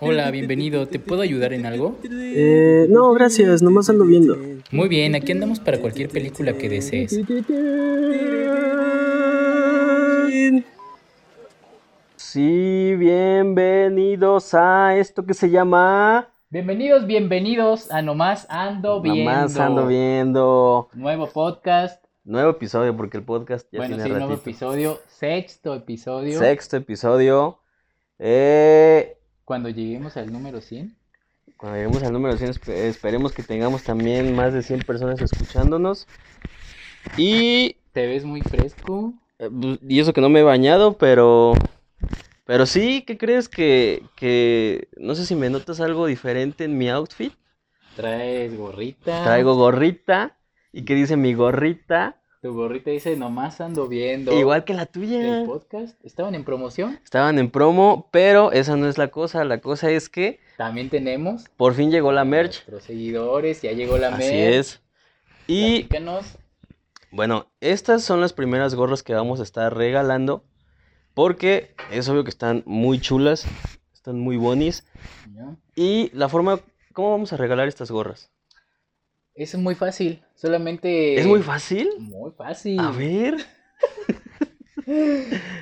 Hola, bienvenido. ¿Te puedo ayudar en algo? Eh, no, gracias, nomás ando viendo. Muy bien, aquí andamos para cualquier película que desees. Sí, bienvenidos a esto que se llama... Bienvenidos, bienvenidos a Nomás Ando Viendo. Nomás ando viendo. Nuevo podcast. Nuevo episodio, porque el podcast ya bueno, tiene sí, nuevo episodio. Sexto episodio. Sexto episodio. Eh, Cuando lleguemos al número 100. cuando lleguemos al número 100, espe- esperemos que tengamos también más de 100 personas escuchándonos. Y, Te ves muy fresco. eh, pues, y eso que no me he bañado, pero... Pero sí, ¿qué crees que, que... No sé si me notas algo diferente en mi outfit. Traes gorrita. Traigo gorrita. ¿Y qué dice mi gorrita? Tu gorrita dice Nomás Ando Viendo. Igual que la El tuya. podcast. Estaban en promoción. Estaban en promo, pero esa no es la cosa. La cosa es que También tenemos. por fin llegó la merch. Nuestros seguidores. Ya llegó la Así merch. es. Y Platícanos. bueno, estas son las primeras gorras que vamos a estar regalando. Porque es obvio que están muy chulas. Están muy bonis. ¿ya? Y la forma... ¿Cómo vamos a regalar estas gorras? Eso es muy fácil. Solamente. ¿Es muy fácil? Muy fácil. A ver.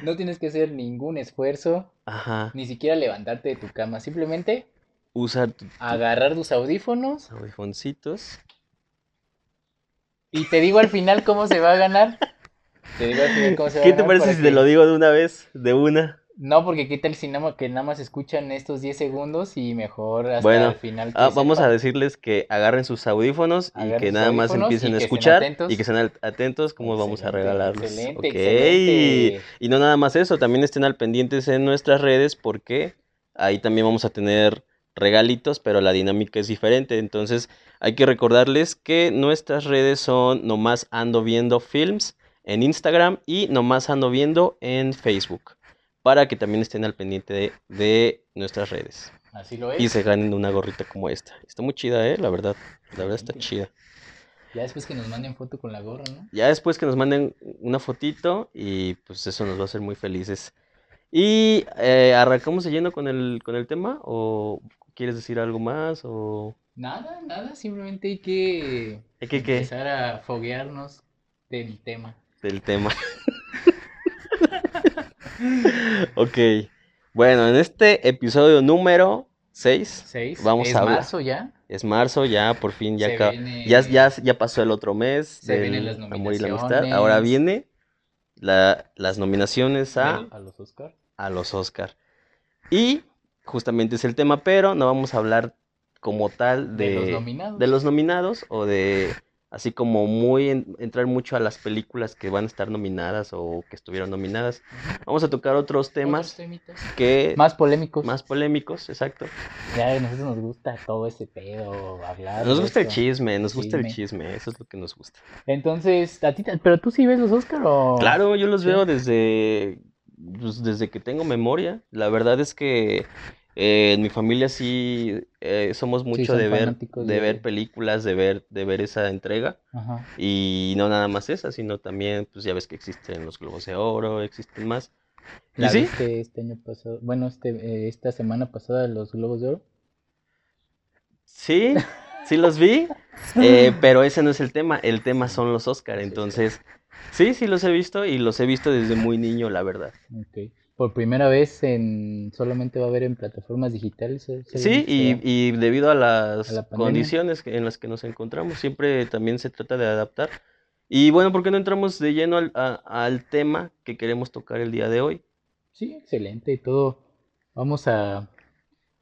No tienes que hacer ningún esfuerzo, Ajá. ni siquiera levantarte de tu cama. Simplemente Usar agarrar tus audífonos. audífoncitos. Y te digo al final cómo se va a ganar. Te digo al final cómo se va a ¿Qué te ganar parece si te lo digo de una vez? De una. No, porque qué tal si nada más, que nada más escuchan estos 10 segundos y mejor hasta Bueno, el final. que Ah, vamos a decirles que agarren sus audífonos y que nada más empiecen a escuchar y que al- atentos cómo vamos a Excelente, regalarlos. Excelente, Ok. excelente. Y no nada más eso, también estén al pendientes en nuestras redes porque ahí también vamos a tener regalitos, pero la dinámica es diferente. Entonces hay que recordarles que nuestras redes son nomás ando viendo films en Instagram y nomás ando viendo en Facebook. Para que también estén al pendiente de, de nuestras redes. Así lo es. Y se ganen una gorrita como esta. Está muy chida, ¿eh? La verdad. La verdad está chida. Ya después que nos manden foto con la gorra, ¿no? Ya después que nos manden una fotito y pues eso nos va a hacer muy felices. Y eh, arrancamos lleno con el, con el tema o quieres decir algo más o Nada, nada, simplemente hay que ¿Hay que qué? empezar a foguearnos del tema. del tema. Ok. Bueno, en este episodio número 6 ¿Seis? Vamos ¿Es a hablar. marzo ya? es marzo, ya por fin ya viene- ya, ya, ya pasó el otro mes Se vienen las amor y la amistad. Ahora viene la- las nominaciones a los Oscar. a los Oscar. Y justamente es el tema, pero no vamos a hablar como tal De de, los nominados. de los nominados o de así como muy en- entrar mucho a las películas que van a estar nominadas o que estuvieron nominadas. Vamos a tocar otros Otros temas temitas. que Más polémicos. más polémicos, exacto. Ya a nosotros nos gusta todo ese pedo, hablar. Nos gusta el chisme, nos gusta el Chisme. eso es lo que nos gusta. Entonces, a ti, pero tú sí ves los Oscar o... Claro, yo los Sí. veo desde, pues, desde que tengo memoria. La verdad es que eh, en mi familia sí eh, somos mucho de ver, de de- ver películas, de ver, de ver esa entrega. Ajá. Y no nada más esa, sino también, pues ya ves que existen los Globos de Oro, existen más. ¿Y ¿La sí? viste este año pasado? Bueno, este, eh, esta semana pasada los Globos de Oro. Sí, sí los vi, eh, pero ese no es el tema, el tema son los Oscar, entonces, sí, sí los he visto y los he visto desde muy niño, la verdad. Ok. Por primera vez en solamente va a haber en plataformas digitales. Sí, y, debido a las A la pandemia. condiciones en las que nos encontramos, siempre también se trata de adaptar. Y bueno, ¿por qué no entramos de lleno al, a- al tema que queremos tocar el día de hoy? Sí, excelente y todo. Vamos a...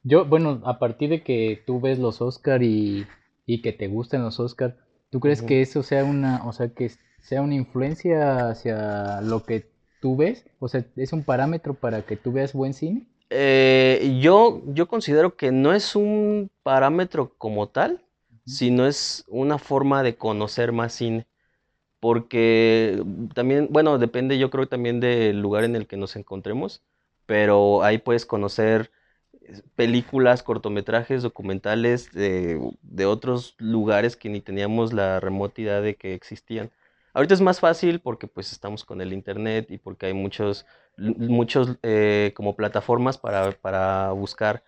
Yo, bueno, a partir de que tú ves los Oscar y, y que te gustan los Oscar, ¿tú crees que eso sea una, o sea, que sea una influencia hacia lo que tú ves? O sea, ¿es un parámetro para que tú veas buen cine? Eh, yo, yo considero que no es un parámetro como tal, sino es una forma de conocer más cine. Porque también, bueno, depende yo creo también del lugar en el que nos encontremos, pero ahí puedes conocer eh, películas, cortometrajes, documentales de, de otros lugares que ni teníamos la remota idea de que existían. Ahorita es más fácil porque pues estamos con el internet y porque hay muchos, muchos eh, como plataformas para, para buscar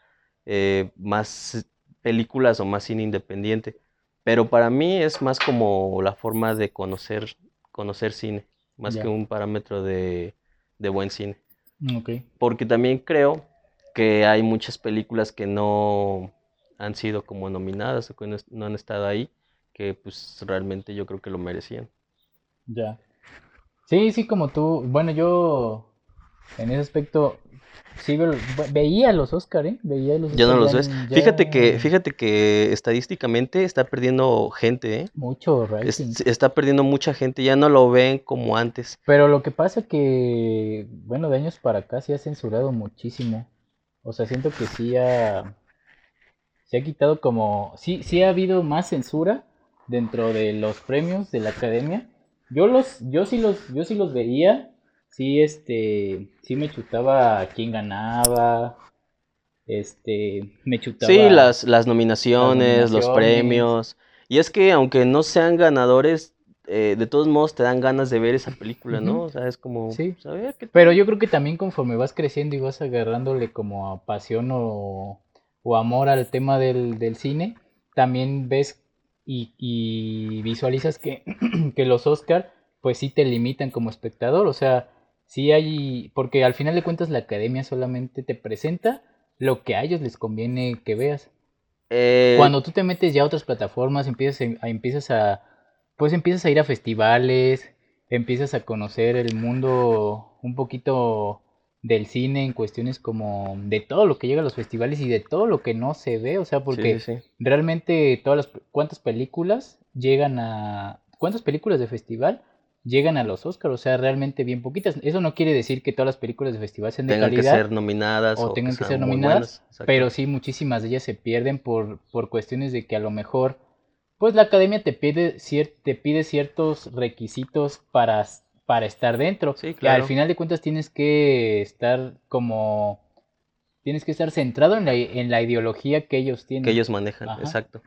eh, más películas o más cine independiente. Pero para mí es más como la forma de conocer, conocer cine, más que un parámetro de, de buen cine. Ok. Porque también creo que hay muchas películas que no han sido como nominadas o que no, no han estado ahí, que pues realmente yo creo que lo merecían. Ya. Sí, sí, como tú. Bueno, yo en ese aspecto sí ve- ve- veía los Oscar, ¿eh? Veía los Ya no Oscar, los ya, ves. Fíjate que, fíjate que estadísticamente está perdiendo gente, ¿eh? mucho Es- rating. está perdiendo mucha gente, ya no lo ven como antes. Pero lo que pasa que, bueno, de años para acá se ha censurado muchísimo. O sea, siento que sí ha, se ha quitado como, sí, sí ha habido más censura dentro de los premios de la academia. Yo los, yo sí los, yo sí los veía, sí, este, sí me chutaba a quién ganaba, este, me Sí, chutaba las, las las nominaciones, los premios. Y es que aunque no sean ganadores, eh, de todos modos te dan ganas de ver esa película, ¿no? O sea, es como, Sí. pues, a ver, ¿qué Pero yo creo que también conforme vas creciendo y vas agarrándole como a pasión o, o amor al tema del, del cine, también ves y, y visualizas que, que los Oscar pues sí te limitan como espectador. O sea, sí hay, porque al final de cuentas la academia solamente te presenta lo que a ellos les conviene que veas. Eh, Cuando tú te metes ya a otras plataformas, empiezas a, a- empiezas a, pues empiezas a ir a festivales, empiezas a conocer el mundo un poquito del cine en cuestiones como de todo lo que llega a los festivales y de todo lo que no se ve, o sea, sí, porque sí. realmente todas las, cuántas películas llegan a, cuántas películas de festival llegan a los Oscars, o sea, realmente bien poquitas. Eso no quiere decir que todas las películas de festival sean de Tengan que ser nominadas o tengan que ser nominadas, buenas. pero sí muchísimas de ellas se pierden por, por cuestiones de que a lo mejor, pues la academia te pide, cier- te pide ciertos requisitos para, para estar dentro. Sí, Y al claro. final de cuentas tienes que estar como, tienes que estar centrado en la, i- en la ideología que ellos que tienen. ellos manejan, Ajá. exacto.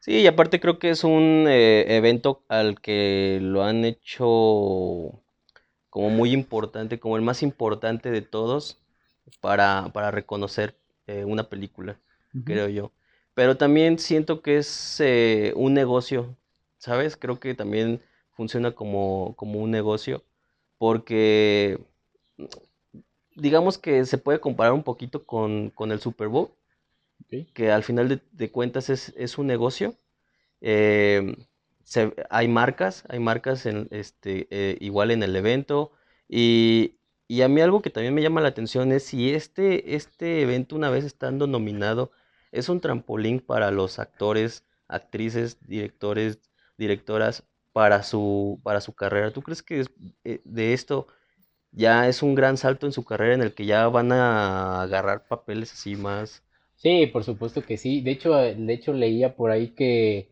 Sí, y aparte creo que es un eh, evento al que lo han hecho como muy importante, como el más importante de todos para, para reconocer eh, una película, creo yo. Pero también siento que es eh, un negocio, ¿sabes? Creo que también funciona como, como un negocio, porque digamos que se puede comparar un poquito con, con el Super Bowl que al final de, de cuentas es, es un negocio. eh, se- hay marcas, hay marcas en, este, eh, igual en el evento. Y, y a mí algo que también me llama la atención es si este, este evento, una vez estando nominado, es un trampolín para los actores, actrices, directores, directoras para su, para su carrera. ¿Tú crees que eh, de esto ya es un gran salto en su carrera en el que ya van a agarrar papeles así más? Sí, por supuesto que sí. De hecho, eh, de hecho leía por ahí que,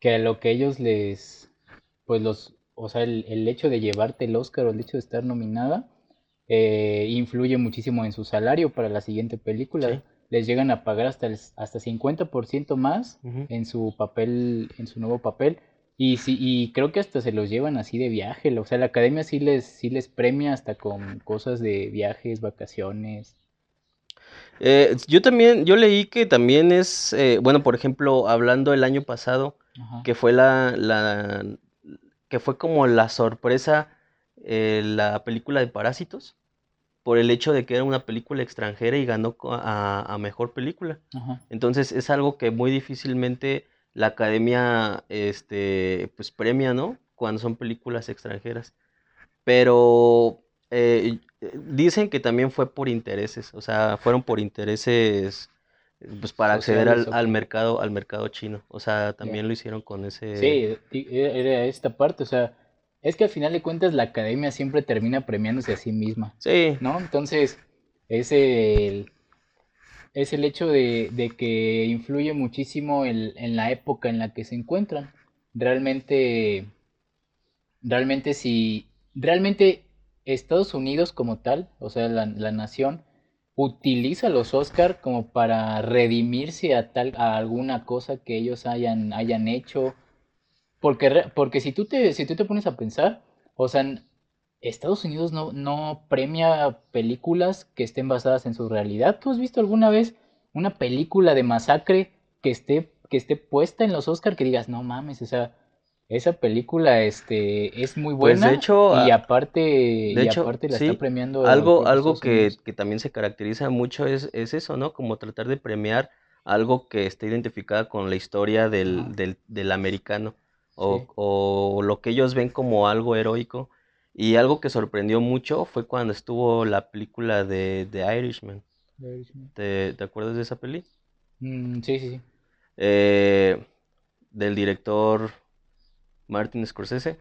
que a lo que ellos les, pues los, o sea, el, el hecho de llevarte el Oscar o el hecho de estar nominada, eh, influye muchísimo en su salario para la siguiente Sí. película. Les llegan a pagar hasta el, hasta 50% más en su papel, en su nuevo papel. Y sí, y creo que hasta se los llevan así de viaje. O sea, la academia sí les, sí les premia hasta con cosas de viajes, vacaciones. Eh, yo también, yo leí que también es, eh, bueno, por ejemplo, hablando el año pasado, Ajá. que fue la, la, que fue como la sorpresa, eh, la película de Parásitos, por el hecho de que era una película extranjera y ganó a, a mejor película. Ajá. Entonces es algo que muy difícilmente la academia, este, pues premia, ¿no? Cuando son películas extranjeras. Pero eh, eh, dicen que también fue por intereses, o sea, fueron por intereses, pues para acceder al, al mercado, al mercado chino. O sea, también lo hicieron con ese... Sí, era esta parte, o sea, es que al final de cuentas la academia siempre termina premiándose a sí misma, Sí, ¿no? Entonces, es el, es el hecho de, de que influye muchísimo el- en la época en la que se encuentran. Realmente, realmente si, realmente Estados Unidos como tal, o sea, la, la nación, utiliza los Oscar como para redimirse a tal, a alguna cosa que ellos hayan, hayan hecho Porque, porque si tú te, si tú te pones a pensar, o sea, Estados Unidos no, no premia películas que estén basadas en su realidad. ¿Tú has visto alguna vez una película de masacre que esté, que esté puesta en los Oscar que digas, no mames, o sea, esa película este, es muy Pues de buena hecho, y aparte, de y hecho, aparte la sí, está premiando algo, algo que, que también se caracteriza mucho es, es eso, ¿no? Como tratar de premiar algo que esté identificada con la historia del, del, del americano o, sí. o lo que ellos ven como algo heroico. Y algo que sorprendió mucho fue cuando estuvo la película de The Irishman. The Irishman. ¿Te, te acuerdas de esa peli? Mm, sí, sí, sí. Eh, del director Martin Scorsese.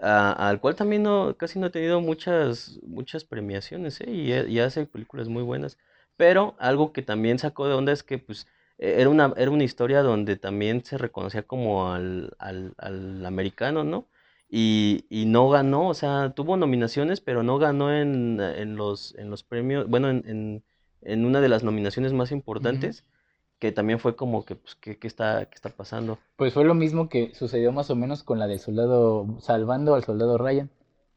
A- al cual también no, casi no ha tenido muchas, muchas premiaciones, ¿eh? Y, ha- y hace películas muy buenas. Pero algo que también sacó de onda es que pues e- era una, era una historia donde también se reconocía como al, al, al americano, ¿no? Y, y no ganó, o sea, tuvo nominaciones, pero no ganó en, en los, en los premios, bueno, en, en, en una de las nominaciones más importantes, que también fue como que, pues, ¿qué, qué está, qué está pasando? Pues fue lo mismo que sucedió más o menos con la del soldado, salvando al soldado Ryan.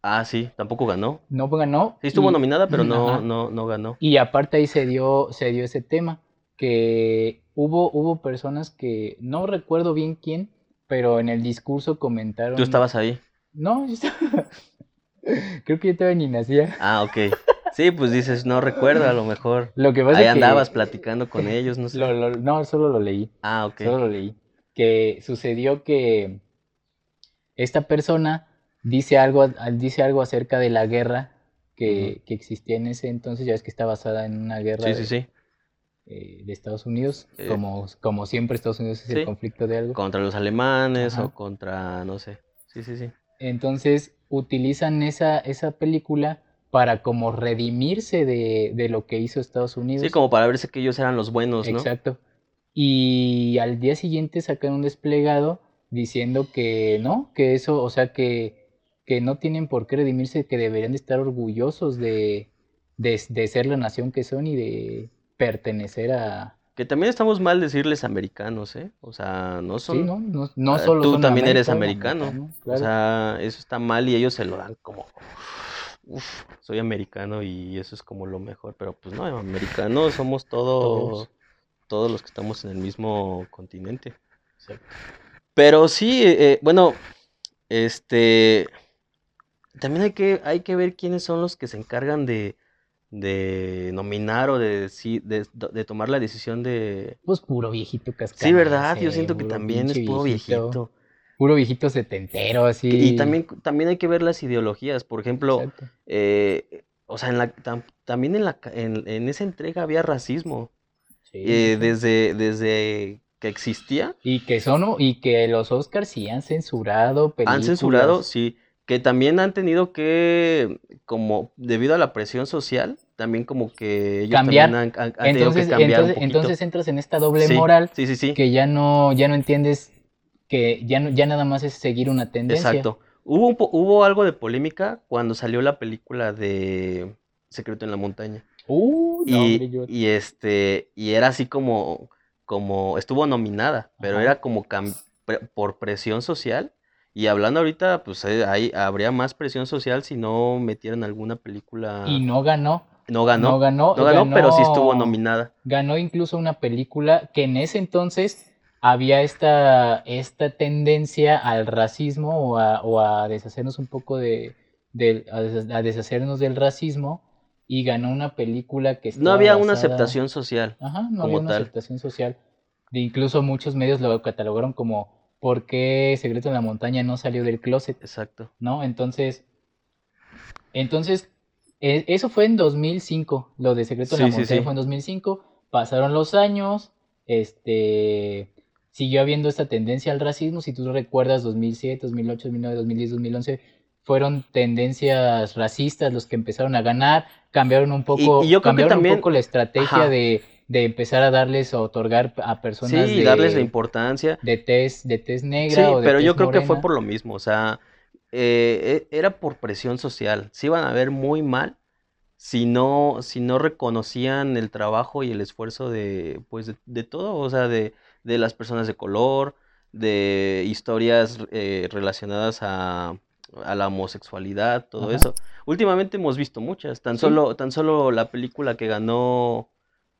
Ah, sí, tampoco ganó. No ganó Sí estuvo y, nominada, pero no, no, no ganó. y aparte ahí se dio, se dio ese tema, que hubo, hubo personas que, no recuerdo bien quién, pero en el discurso Tú comentaron, estabas ahí. no, yo estaba- creo que yo todavía ni nacía. Ah, ok. Sí, pues dices, no recuerdo, a lo mejor. Lo que pasa Ahí que, andabas platicando con ellos, no lo, sé. lo- no, solo lo leí, Ah, ok. solo lo leí, que sucedió que esta persona dice algo, dice algo acerca de la guerra que, que existía en ese entonces, ya ves que está basada en una guerra Sí, sí, sí. Eh, de Estados Unidos, Eh, como, como siempre Estados Unidos es el sí. conflicto de algo. Contra los alemanes o contra, no sé. Sí, sí, sí. Entonces utilizan esa, esa película para como redimirse de, de lo que hizo Estados Sí, Unidos. como para verse que ellos eran los buenos, ¿no? Exacto. Y al día siguiente sacan un desplegado diciendo que no, que eso, o sea, que, que no tienen por qué redimirse, que deberían de estar orgullosos de, de, de ser la nación que son y de pertenecer a... Que también estamos mal decirles americanos, ¿eh? O sea, no Sí, son... ¿no? No, no ah, solo Tú son también eres americano. O sea, eso está mal y ellos se lo dan como... Uf, soy americano y eso es como lo mejor, pero pues no, americanos somos todos, Todos. todos los que estamos en el mismo continente. Exacto. Pero sí, eh, bueno, este, también hay que, hay que ver quiénes son los que se encargan de, de nominar o de, de, de tomar la decisión de... Pues puro viejito Sí, ¿verdad? Yo cascanueces, siento que también es puro viejito, viejito. puro viejito setentero, Que- Y así. también, también hay que ver las ideologías. Por ejemplo, eh, o sea, en la, tam- también en, la, en, en esa entrega había racismo. Sí, eh, desde, desde que existía. Y que son, y que los Oscars sí han censurado Han censurado, películas. sí, que también han tenido que, como debido a la presión social, también como que ellos también Cambiar. han, han- tenido que Entonces, cambiar entonces, entonces entras en esta doble Sí, moral sí, sí, sí, que ya no, ya no entiendes que ya no, ya nada más es seguir una tendencia. exacto. Hubo, un po- hubo algo de polémica cuando salió la película de Secreto en la Montaña. Uh, hombre, Y, yo. y este, y era así como, como, estuvo nominada, pero Ajá. era como pre- por presión social. Y hablando ahorita, pues eh, ahí habría más presión social si no metieran alguna Y película. no ganó. No No ganó, ganó, no ganó, pero sí estuvo ganó, nominada. ganó incluso una película que en ese entonces había esta, esta tendencia al racismo o a, o a deshacernos un poco de, del- a des- a deshacernos del racismo y ganó una película que No había una aceptación social ajá, no había una tal. aceptación social. De incluso muchos medios lo catalogaron como ¿por qué Secreto en la Montaña no salió del closet? Exacto. ¿No? Entonces, entonces, eso fue en 2005, lo de Secreto en la Sí, sí, Montaña sí. fue en 2005, pasaron los años, este, siguió habiendo esta tendencia al racismo, si tú recuerdas 2007, 2008, 2009, 2010, 2011, fueron tendencias racistas los que empezaron a ganar, cambiaron un Y, poco, y yo creo que cambiaron un también, poco la estrategia ajá, de, de empezar a darles o otorgar a personas sí, darles la de, importancia. de tez, de tez Sí, negra o de pero tez yo creo que fue por lo mismo, o sea, eh, e- era por presión social. Se iban a ver muy mal si no, si no reconocían el trabajo y el esfuerzo de, pues, de, de todo, o sea, de, de las personas de color, de historias eh, relacionadas a, a la homosexualidad, todo Ajá. eso. Últimamente hemos visto muchas, tan Sí. solo, tan solo la película que ganó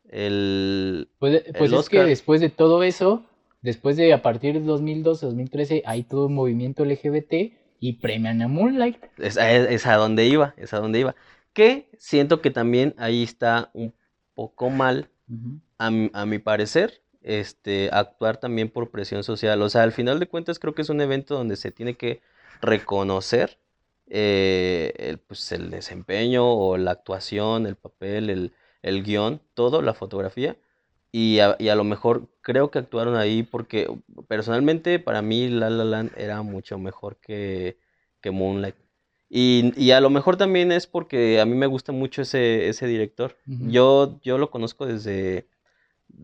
el... Pues, pues El es que Oscar. después de todo eso, después de a partir del 2012, 2013, hay todo un movimiento LGBT y premian a Moonlight. Es, a- es a donde iba, es a donde iba. Que siento que también ahí está un poco mal a, mi- a mi parecer, este, actuar también por presión social. O sea, al final de cuentas creo que es un evento donde se tiene que reconocer eh, el, pues, el desempeño o la actuación, el papel, el, el guion, todo, la fotografía. Y a, y a lo mejor creo que actuaron ahí porque personalmente para mí La La Land era mucho mejor que, que Moonlight. Y, y a lo mejor también es porque a mí me gusta mucho ese, ese director. Yo, yo lo conozco desde...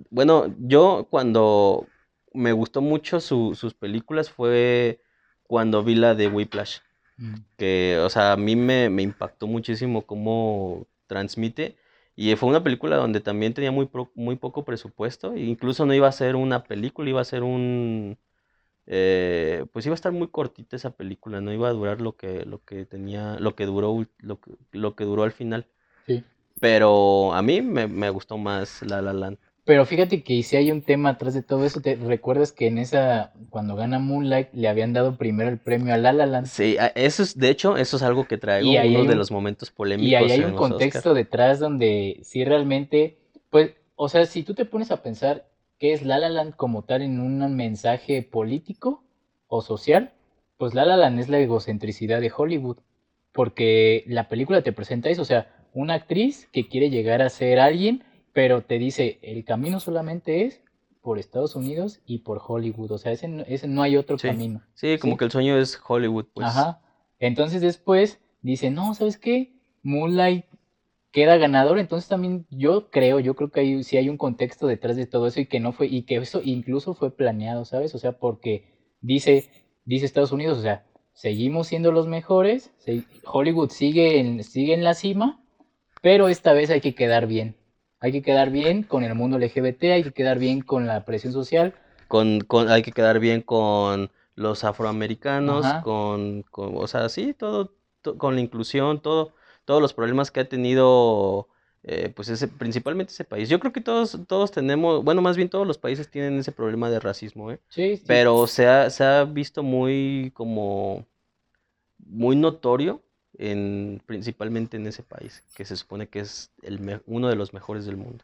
Bueno, yo cuando me gustó mucho su- sus películas fue cuando vi la de Whiplash. Mm. Que, o sea, a mí me, me impactó muchísimo cómo transmite. Y fue una película donde también tenía muy, pro- muy poco presupuesto. e incluso no iba a ser una película, iba a ser un... eh, pues iba a estar muy cortita esa película, no iba a durar lo que, lo que tenía, lo que duró, lo que, lo que duró al final. Sí. Pero a mí me, me gustó más La La Land. Pero fíjate que si hay un tema atrás de todo eso, ¿te recuerdas que en esa, cuando gana Moonlight, le habían dado primero el premio a La La Land? Sí, eso es, de hecho, eso es algo que traigo, Y uno de un- los momentos Y polémicos ahí hay en un los Oscar. contexto detrás donde sí realmente, pues, o sea, si tú te pones a pensar qué es La La Land como tal en un mensaje político o social, pues La La Land es la egocentricidad de Hollywood, porque la película te presenta eso, o sea, una actriz que quiere llegar a ser alguien, pero te dice, el camino solamente es por Estados Unidos y por Hollywood, o sea, ese no, ese no hay otro Sí. camino. Sí, como ¿sí? que el sueño es Hollywood, pues. Ajá. Entonces después dice, no, ¿sabes qué? Moonlight queda ganador, entonces también yo creo, yo creo que hay, sí hay un contexto detrás de todo eso y que no fue, y que eso incluso fue planeado, ¿sabes? O sea, porque dice, dice Estados Unidos, o sea, seguimos siendo los mejores, se- Hollywood sigue en, sigue en la cima, pero esta vez hay que quedar bien. Hay que quedar bien con el mundo LGBT, hay que quedar bien con la presión social. Con, con, hay que quedar bien con los afroamericanos, con, con, o sea, sí, todo, to- con la inclusión, todo, todos los problemas que ha tenido, eh, pues ese, principalmente ese país. Yo creo que todos, todos tenemos, bueno, más bien todos los países tienen ese problema de racismo, ¿eh? Sí, sí. Pero se ha, se ha visto muy como muy notorio en principalmente en ese país, que se supone que es el uno de los mejores del mundo.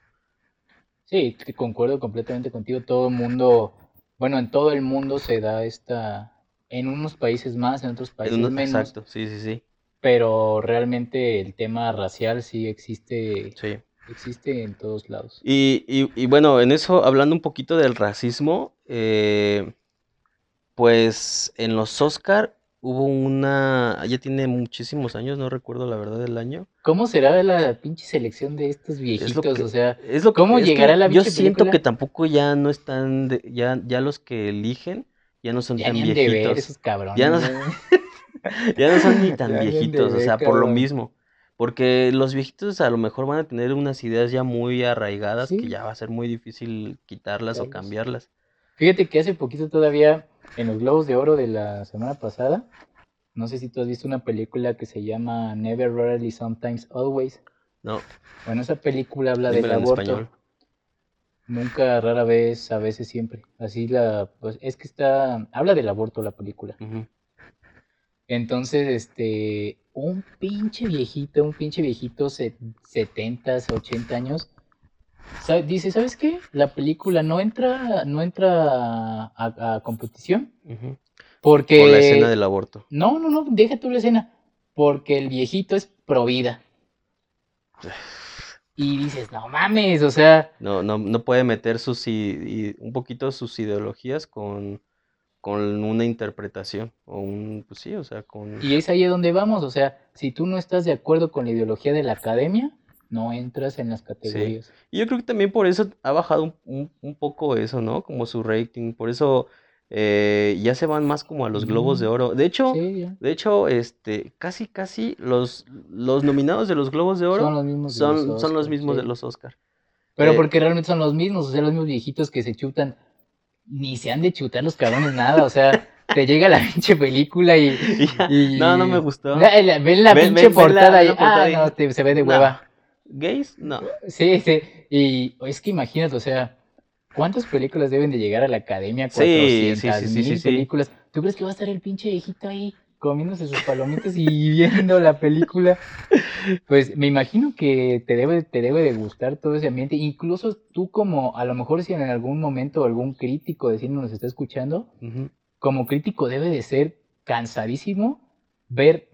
Sí, concuerdo completamente contigo. Todo el mundo, bueno, en todo el mundo se da esta, en unos países más, en otros En países menos, exacto, sí, sí, sí, pero realmente el tema racial sí existe, sí. existe en todos lados. Y, y, y bueno, en eso, hablando un poquito del racismo, eh, pues en los Oscar hubo una, ya tiene muchísimos años, no recuerdo la verdad del año. ¿Cómo será la pinche selección de estos Es viejitos? que, O sea, es lo que, ¿cómo es que llegará la yo siento película? que tampoco ya no están, de- ya, ya los que eligen ya no son Ya tan de ver viejitos. esos cabrones. Ya no, güey. ya no son ni tan viejitos, o sea, por lo mismo. Porque los viejitos a lo mejor van a tener unas ideas ya muy arraigadas que ya va a ser muy difícil quitarlas o Carlos. cambiarlas. Fíjate que hace poquito todavía, en los Globos de Oro de la semana pasada, no sé si tú has visto una película que se llama Never, Rarely, Sometimes, Always. No, Bueno, esa película habla del en aborto. español. Nunca, rara vez, a veces, siempre. Así la, pues es que está, habla del aborto la película. Entonces, este, un pinche viejito, un pinche viejito, se, 70, 80 años, dice, ¿sabes qué? La película no entra, no entra a, a competición porque... Por la escena del aborto. No, no, no, deja tú la escena. Porque el viejito es pro vida. Y dices, no mames, o sea, No, no, no puede meter sus i- i- un poquito sus ideologías con, con una interpretación. O un, pues sí, o sea, con. y es ahí a donde vamos. O sea, si tú no estás de acuerdo con la ideología de la academia, no entras en las Sí. categorías. Y yo creo que también por eso ha bajado un, un- un poco eso, ¿no? Como su rating. Por eso eh, ya se van más como a los globos de oro. De hecho, sí, de hecho, este, casi, casi los, los nominados de los globos de Son oro los mismos de los son, son los Oscar, mismos de los Oscar. Pero Eh, porque realmente son los mismos, o sea, los mismos viejitos que se chutan ni se han de chutar los cabrones nada, o sea, te llega la pinche película y... y- No, no me gustó. Ve la, ven la Ven- pinche ven- la- portada ven y... la portada ah, y- no, te- se ve de No. hueva. ¿Gays? No. Sí, sí. Y es que imagínate, o sea, ¿cuántas películas deben de llegar a la academia? Sí, sí, 400 sí, sí, mil sí, sí. películas. ¿Tú crees que va a estar el pinche viejito ahí comiéndose sus palomitas y viendo la película? Pues me imagino que te debe, te debe de gustar todo ese ambiente. Incluso tú como, a lo mejor si en algún momento algún crítico de cine nos está escuchando, como crítico debe de ser cansadísimo ver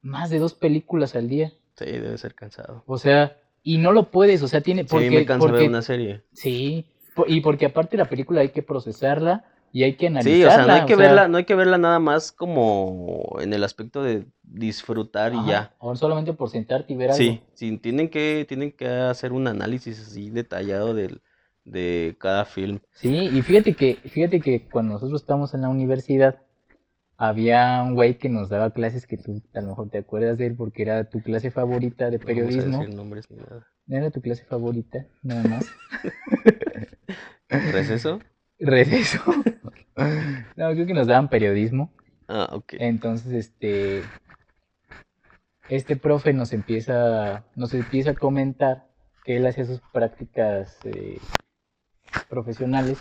más de dos películas al día. Sí, debe ser cansado. O sea, y no lo puedes, o sea, tiene Sí, porque, me cansa porque ver una serie. sí, y porque aparte la película hay que procesarla y hay que Sí, o analizarla. sea, no hay que sea, verla, no hay que verla nada más como en el aspecto de disfrutar y ya. O solamente por sentarte y ver algo. Sí, sí, tienen que, tienen que hacer un análisis así detallado del, de cada film. Sí, y fíjate que, fíjate que cuando nosotros estábamos en la universidad, había un güey que nos daba clases que tú a lo mejor te acuerdas de él porque era tu clase favorita de No periodismo. decir nombres ni nada. Era tu clase favorita, nada más. ¿Receso? Receso. No, creo que nos daban periodismo. Ah, ok. Entonces, este, este profe nos empieza, nos empieza a comentar que él hacía sus prácticas eh, profesionales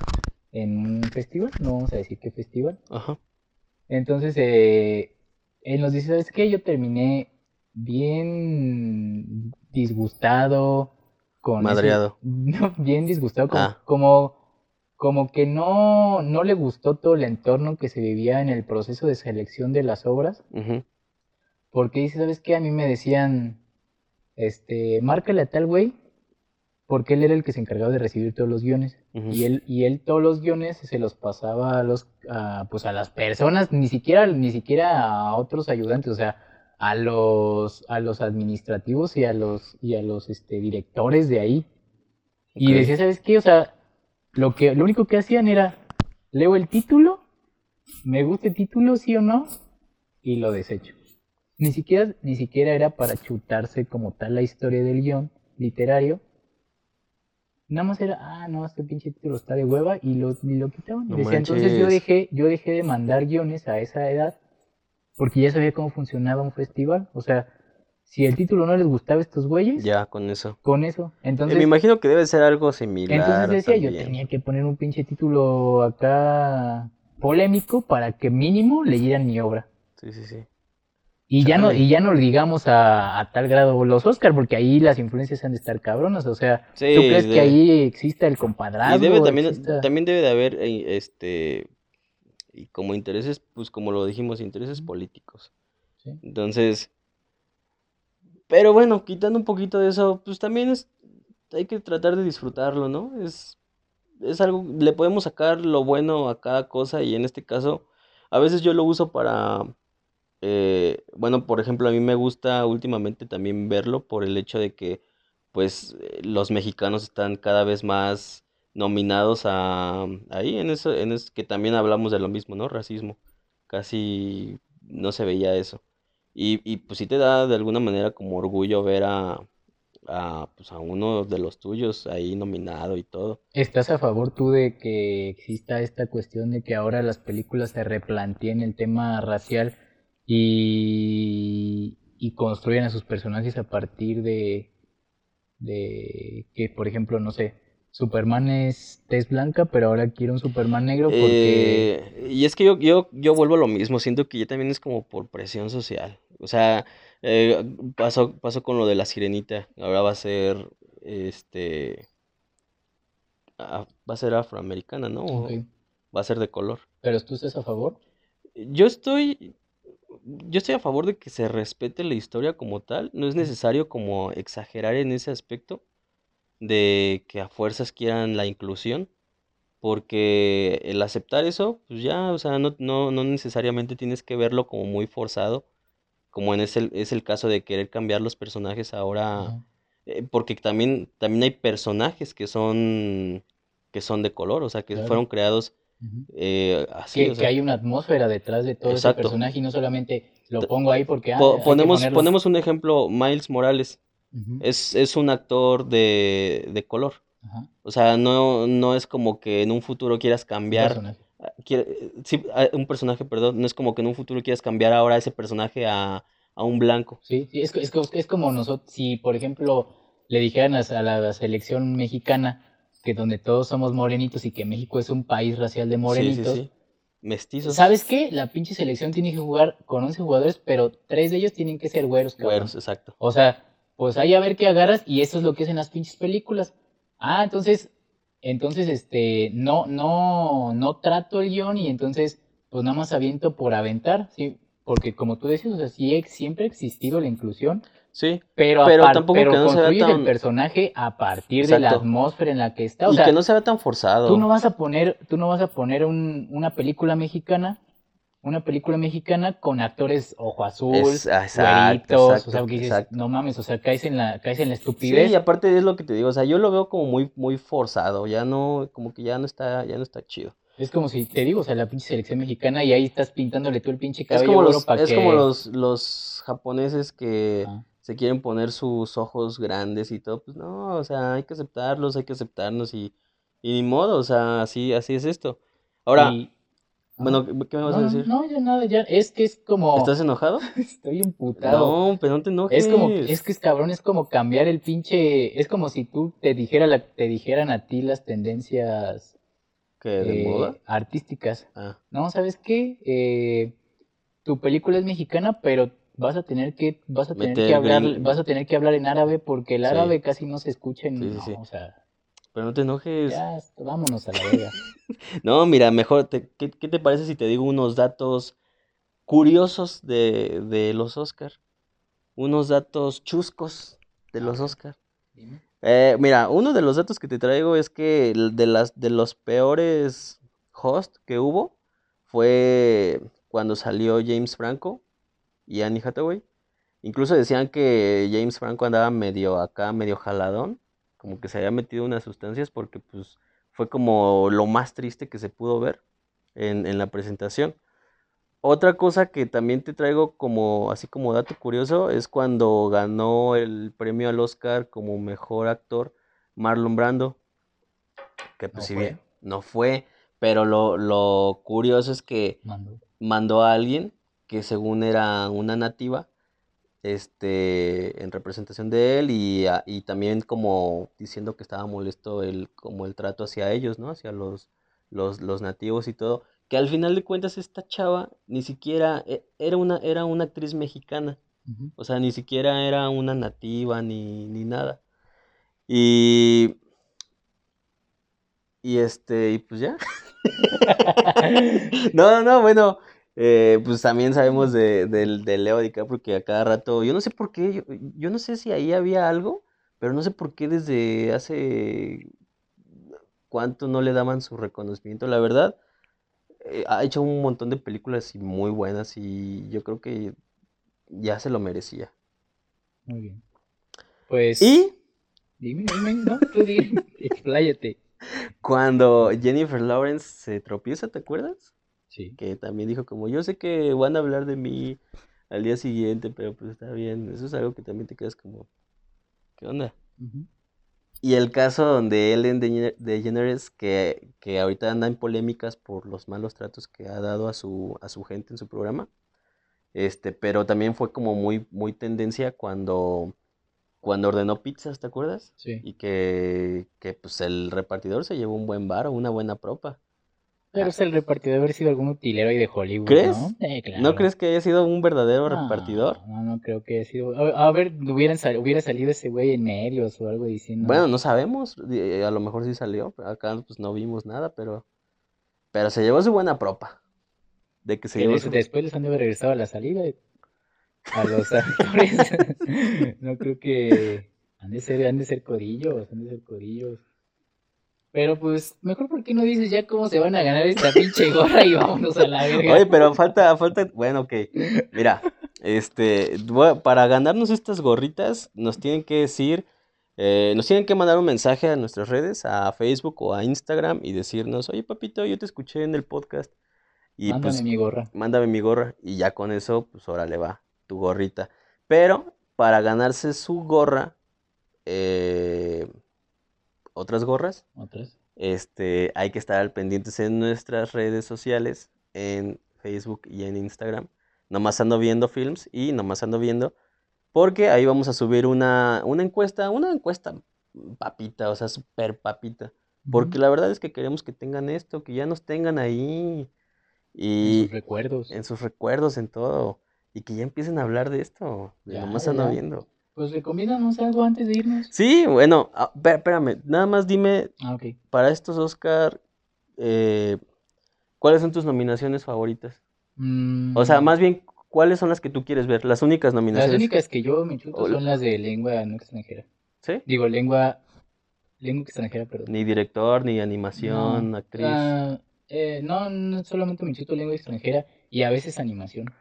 en un festival, no vamos a decir qué festival. Ajá. Entonces, eh, él nos dice, ¿sabes qué? Yo terminé bien disgustado con ese- Madreado. no, bien disgustado, como, Ah. como, como que no, no le gustó todo el entorno que se vivía en el proceso de selección de las obras, porque dice, ¿sabes qué? A mí me decían, este, márcale a tal güey, porque él era el que se encargaba de recibir todos los guiones. Y él, y él todos los guiones se los pasaba a los, a, pues a las personas, ni siquiera, ni siquiera a otros ayudantes, o sea, a los, a los administrativos y a los, y a los este, directores de ahí. Y decía, ¿sabes qué? O sea, lo que, lo único que hacían era, leo el título, me gusta el título, sí o no, y lo desecho. Ni siquiera, ni siquiera era para chutarse como tal la historia del guion literario. Nada más era, ah, no, este pinche título está de hueva y lo, y lo quitaban. No entonces yo dejé, yo dejé de mandar guiones a esa edad porque ya sabía cómo funcionaba un festival. O sea, si el título no les gustaba a estos güeyes, Ya, con eso. con eso. Eh, Entonces, me imagino que debe ser algo similar entonces decía, yo tenía que poner un pinche título acá polémico para que mínimo leyeran mi obra. Sí, sí, sí. Y ya no, y ya no digamos a, a tal grado los Oscar, porque ahí las influencias han de estar cabronas. O sea, Sí, ¿tú crees que ahí exista el Y compadrazgo? debe también, exista- también debe de haber, eh, este, y como intereses, pues como lo dijimos, intereses políticos. Sí. Entonces, pero bueno, quitando un poquito de eso, pues también es, hay que tratar de disfrutarlo, ¿no? Es, es algo, le podemos sacar lo bueno a cada cosa y en este caso, a veces yo lo uso para, eh, bueno, por ejemplo, a mí me gusta últimamente también verlo por el hecho de que, pues, eh, los mexicanos están cada vez más nominados a, ahí, en eso, en eso, que también hablamos de lo mismo, ¿no? Racismo. Casi no se veía eso. Y, y pues sí te da de alguna manera como orgullo ver a, a, pues a uno de los tuyos ahí nominado y todo. ¿Estás a favor tú de que exista esta cuestión de que ahora las películas se replanteen el tema racial y, y construyan a sus personajes a partir de, de que, por ejemplo, no sé, Superman es tez blanca, pero ahora quiere un Superman negro porque... Eh, y es que yo, yo, yo vuelvo a lo mismo, siento que ya también es como por presión social. O sea, eh, pasó, pasó con lo de la sirenita, ahora va a ser, este, va a ser afroamericana, ¿no? O Ok. va a ser de color. ¿Pero tú estás a favor? Yo estoy, yo estoy a favor de que se respete la historia como tal. No es necesario como exagerar en ese aspecto de que a fuerzas quieran la inclusión, porque el aceptar eso, pues ya, o sea, no, no, no necesariamente tienes que verlo como muy forzado, como en ese, es el caso de querer cambiar los personajes ahora, eh, porque también, también hay personajes que son, que son de color, o sea, que Claro. fueron creados. Eh, así, Que, o que sea. hay una atmósfera detrás de todo ese personaje y no solamente lo pongo ahí porque ah, Po- ponemos, ponemos un ejemplo, Miles Morales. Es, es un actor de, de color. O sea, no, no es como que en un futuro quieras Un cambiar, personaje. quiere- sí, un personaje, perdón, no es como que en un futuro quieras cambiar ahora ese personaje a, a un blanco. Sí, sí, es, es, es como nosotros, si por ejemplo le dijeran a, a la selección mexicana que donde todos somos morenitos y que México es un país racial de Sí, sí, morenitos, sí. Mestizos, ¿sabes qué? La pinche selección tiene que jugar con 11 jugadores, pero tres de ellos tienen que ser güeros, cabrón. güeros, exacto. O sea, pues ahí a ver qué agarras y eso es lo que hacen las pinches películas. Ah, entonces, entonces, este, no, no, no trato el guion y entonces, pues nada más aviento por aventar, sí, porque como tú decías, o sea, sí siempre ha existido la inclusión, Sí, pero, Pero tampoco pero que no se vea tan- el personaje a partir de la atmósfera en la que está. O y sea, que no se vea tan forzado. tú no vas a poner, tú no vas a poner un- una película mexicana, una película mexicana con actores ojo azul, Es- ah, exacto, güeritos, o sea, que dices, exacto. no mames, o sea, caes en la, caes en la Sí, estupidez. y aparte es lo que te digo, o sea, yo lo veo como muy, muy forzado, ya no, como que ya no está, ya no está chido. Es como si te digo, o sea, la pinche selección mexicana y ahí estás pintándole tú el pinche Es cabello como güero los, es que... como los, los japoneses que. Se quieren poner sus ojos grandes y todo, pues no, o sea, hay que aceptarlos, hay que aceptarnos y, y ni modo, o sea, así, así es esto. Ahora, Y- bueno. ¿qué- ¿qué me vas no, a decir? no, ya nada, ya, es que es como... ¿Estás enojado? Estoy emputado. No, pero no te enojes. Es como, es que es cabrón, es como cambiar el pinche, es como si tú te dijera la, te dijeran a ti las tendencias ¿Qué, de eh, moda? artísticas. Ah, No, ¿sabes qué? Eh, tu película es mexicana, pero vas a tener que, vas a tener que hablar, gring- vas a tener que hablar en árabe porque el Sí. árabe casi no se escucha en, Sí, sí, no, sí. o sea, pero no te enojes. ya, vámonos a la verga. No, mira, mejor, te- ¿qué, qué te parece si te digo unos datos curiosos de, de los Oscar? Unos datos chuscos de los Oscar. Dime. Eh, mira, uno de los datos que te traigo es que de las de los peores hosts que hubo fue cuando salió James Franco y Annie Hathaway. Incluso decían que James Franco andaba medio acá, medio jaladón, como que se había metido unas sustancias porque pues fue como lo más triste que se pudo ver en, en la presentación. Otra cosa que también te traigo como así como dato curioso es cuando ganó el premio al Oscar como mejor actor Marlon Brando, que pues No si bien no fue, pero lo, lo curioso es que mandó a alguien que según era una nativa, este, en representación de él y, a- y también como diciendo que estaba molesto el, como el trato hacia ellos, ¿no? Hacia los, los, los nativos y todo, que al final de cuentas esta chava ni siquiera e- era una, era una actriz mexicana, o sea, ni siquiera era una nativa ni, ni nada. Y, y este, y pues ya. No, no, no, bueno, eh, pues también sabemos de, del- de Leo DiCaprio que a cada rato, yo no sé por qué, yo, yo no sé si ahí había algo, pero no sé por qué desde hace cuánto no le daban su reconocimiento, la verdad, eh, ha hecho un montón de películas y muy buenas y yo creo que ya se lo merecía. Muy bien. Pues, Y dime, dime, no, tú dime, expláyate. cuando Jennifer Lawrence se tropieza, ¿te acuerdas? Sí. que también dijo como yo sé que van a hablar de mí al día siguiente, pero pues está bien, eso es algo que también te quedas como, ¿qué onda? Y el caso donde Ellen DeGener- DeGeneres, que, que ahorita anda en polémicas por los malos tratos que ha dado a su, a su gente en su programa, este, pero también fue como muy, muy tendencia cuando, cuando ordenó pizzas, ¿te acuerdas? Sí. Y que, que pues el repartidor se llevó un buen bar o una buena propa. Pero es el repartidor haber sido algún utilero ahí de Hollywood, ¿Crees? ¿no? Eh, claro. ¿No crees que haya sido un verdadero No, repartidor? No, no creo que haya sido. A, a ver, hubieran sal- hubiera salido ese güey en medios o algo diciendo. Bueno, no sabemos, di- a lo mejor sí salió, acá pues no vimos nada, pero pero se llevó su buena propa. De que se llevó su... después les han de haber regresado a la salida a los actores. no creo que han de ser, han de ser codillos, han de ser codillos. Pero pues, mejor porque no dices ya cómo se van a ganar esta pinche gorra y vámonos a la verga. Oye, pero falta, falta, bueno, ok, mira, este, para ganarnos estas gorritas nos tienen que decir, eh, nos tienen que mandar un mensaje a nuestras redes, a Facebook o a Instagram y decirnos, oye papito, yo te escuché en el podcast y Mándame pues mi gorra. mándame mi gorra y ya con eso, pues órale va, tu gorrita. Pero para ganarse su gorra, eh, otras gorras, Otras. este, hay que estar al pendientes en nuestras redes sociales, en Facebook y en Instagram. Nomás ando viendo films y nomás ando viendo, porque ahí vamos a subir una, una encuesta, una encuesta papita, o sea, súper papita. Porque la verdad es que queremos que tengan esto, que ya nos tengan ahí Y y sus recuerdos. en sus recuerdos, en todo. Y que ya empiecen a hablar de esto. De Ya, nomás ya, ando viendo. Pues recomiéndanos algo antes de irnos. Sí, bueno, ah, espé- espérame, nada más dime Ah, ok. para estos Oscar, eh, ¿cuáles son tus nominaciones favoritas? O sea, Mm, más bien, ¿cuáles son las que tú quieres ver? Las únicas Las nominaciones. únicas que yo me chuto son las de lengua no extranjera. ¿Sí? Digo, lengua. Lengua extranjera, perdón. Ni director, ni animación, No, actriz. ah, eh, no, no solamente me chuto lengua extranjera y a veces animación.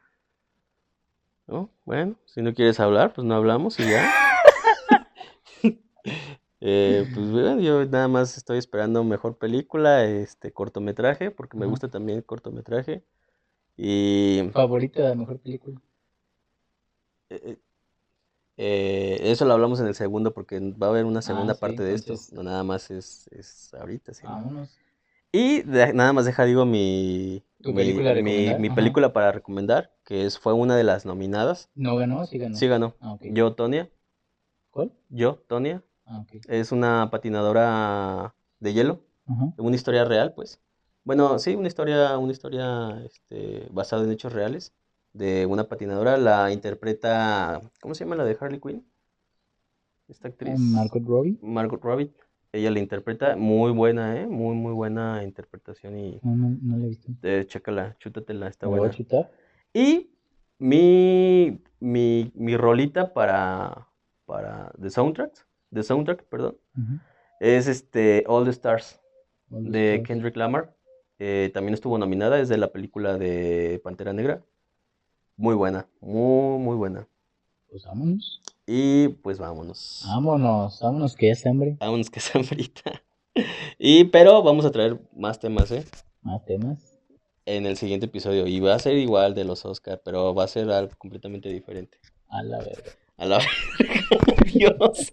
¿No? Bueno, si no quieres hablar, pues no hablamos y ya. Eh, pues bueno, yo nada más estoy esperando mejor película, este cortometraje, porque me gusta también el cortometraje. Y Favorita, mejor película. eh, eh, eh, eso lo hablamos en el segundo, porque va a haber una segunda Ah, sí, parte de esto. No nada más es, es ahorita, sí, ¿no? Vámonos. Y de- nada más deja, digo, mi, ¿Tu mi, película mi- película para recomendar, que es, fue una de las nominadas. ¿No ganó? Sí ganó. Sí ganó. Ah. Yo, Tonia. ¿Cuál? Yo, Tonia. Ah. Es una patinadora de hielo. Ajá. Una historia real, pues. Bueno, sí, una historia, una historia este, basada en hechos reales de una patinadora. La interpreta, ¿cómo se llama la de Harley Quinn? Esta actriz. Margot Robbie. Margot Robbie. Ella la interpreta muy buena, ¿eh? Muy, muy buena interpretación y No, no, no la he visto. eh, chécala, chútatela, está ¿Me la voy a buena. Y mi, mi, mi rolita para, para de soundtrack, de soundtrack, perdón, es este All the Stars All the de Stars. Kendrick Lamar. Eh, también estuvo nominada, es de la película de Pantera Negra. Muy buena, muy, muy buena. Pues vámonos. Y pues vámonos. Vámonos, vámonos, que es hambre. Vámonos que es hambrita. Y pero vamos a traer más temas, ¿eh? Más temas. En el siguiente episodio. Y va a ser igual de los Oscar, pero va a ser algo completamente diferente. A la verga. A la verga. Dios.